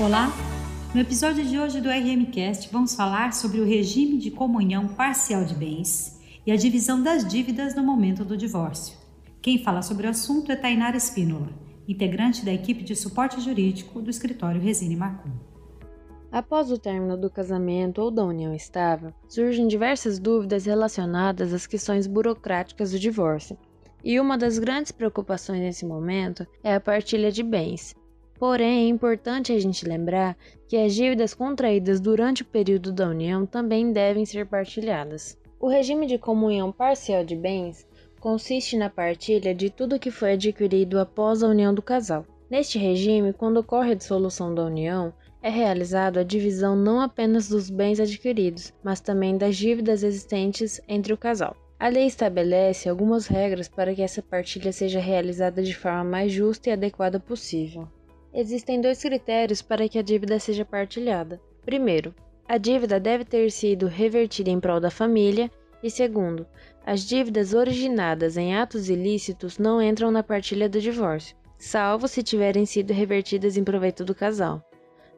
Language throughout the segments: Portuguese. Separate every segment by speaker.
Speaker 1: Olá! No episódio de hoje do RMcast vamos falar sobre o regime de comunhão parcial de bens e a divisão das dívidas no momento do divórcio. Quem fala sobre o assunto é Tainara Espínola, integrante da equipe de suporte jurídico do escritório Resine Marcum.
Speaker 2: Após o término do casamento ou da união estável, surgem diversas dúvidas relacionadas às questões burocráticas do divórcio. E uma das grandes preocupações nesse momento é a partilha de bens, Porém, é importante a gente lembrar que as dívidas contraídas durante o período da união também devem ser partilhadas. O regime de comunhão parcial de bens consiste na partilha de tudo que foi adquirido após a união do casal. Neste regime, quando ocorre a dissolução da união, é realizada a divisão não apenas dos bens adquiridos, mas também das dívidas existentes entre o casal. A lei estabelece algumas regras para que essa partilha seja realizada de forma mais justa e adequada possível. Existem dois critérios para que a dívida seja partilhada. Primeiro, a dívida deve ter sido revertida em prol da família, e segundo, as dívidas originadas em atos ilícitos não entram na partilha do divórcio, salvo se tiverem sido revertidas em proveito do casal.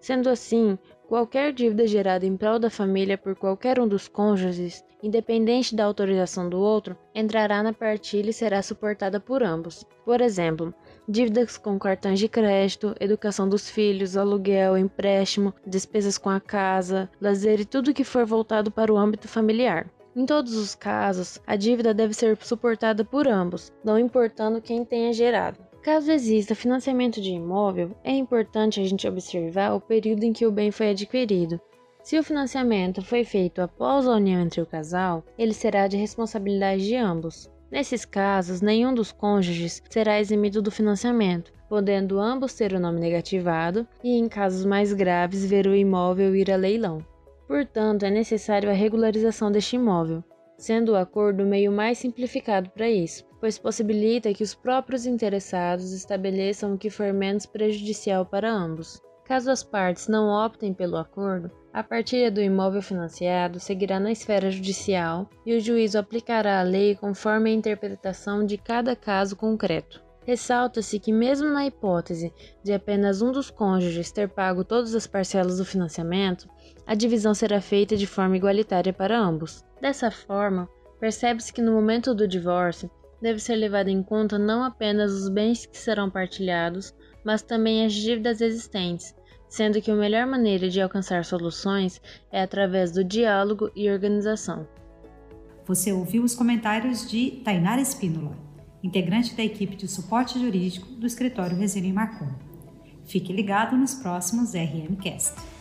Speaker 2: Sendo assim, qualquer dívida gerada em prol da família por qualquer um dos cônjuges, independente da autorização do outro, entrará na partilha e será suportada por ambos. Por exemplo, dívidas com cartões de crédito, educação dos filhos, aluguel, empréstimo, despesas com a casa, lazer e tudo que for voltado para o âmbito familiar. Em todos os casos, a dívida deve ser suportada por ambos, não importando quem tenha gerado. Caso exista financiamento de imóvel, é importante a gente observar o período em que o bem foi adquirido. Se o financiamento foi feito após a união entre o casal, ele será de responsabilidade de ambos. Nesses casos, nenhum dos cônjuges será eximido do financiamento, podendo ambos ter o nome negativado e, em casos mais graves, ver o imóvel ir a leilão. Portanto, é necessário a regularização deste imóvel, sendo o acordo o meio mais simplificado para isso, pois possibilita que os próprios interessados estabeleçam o que for menos prejudicial para ambos. Caso as partes não optem pelo acordo, a partilha do imóvel financiado seguirá na esfera judicial e o juízo aplicará a lei conforme a interpretação de cada caso concreto. Ressalta-se que, mesmo na hipótese de apenas um dos cônjuges ter pago todas as parcelas do financiamento, a divisão será feita de forma igualitária para ambos. Dessa forma, percebe-se que no momento do divórcio deve ser levado em conta não apenas os bens que serão partilhados, mas também as dívidas existentes, sendo que a melhor maneira de alcançar soluções é através do diálogo e organização.
Speaker 1: Você ouviu os comentários de Tainara Espínola, integrante da equipe de suporte jurídico do escritório Resina Marcon. Fique ligado nos próximos RMcast.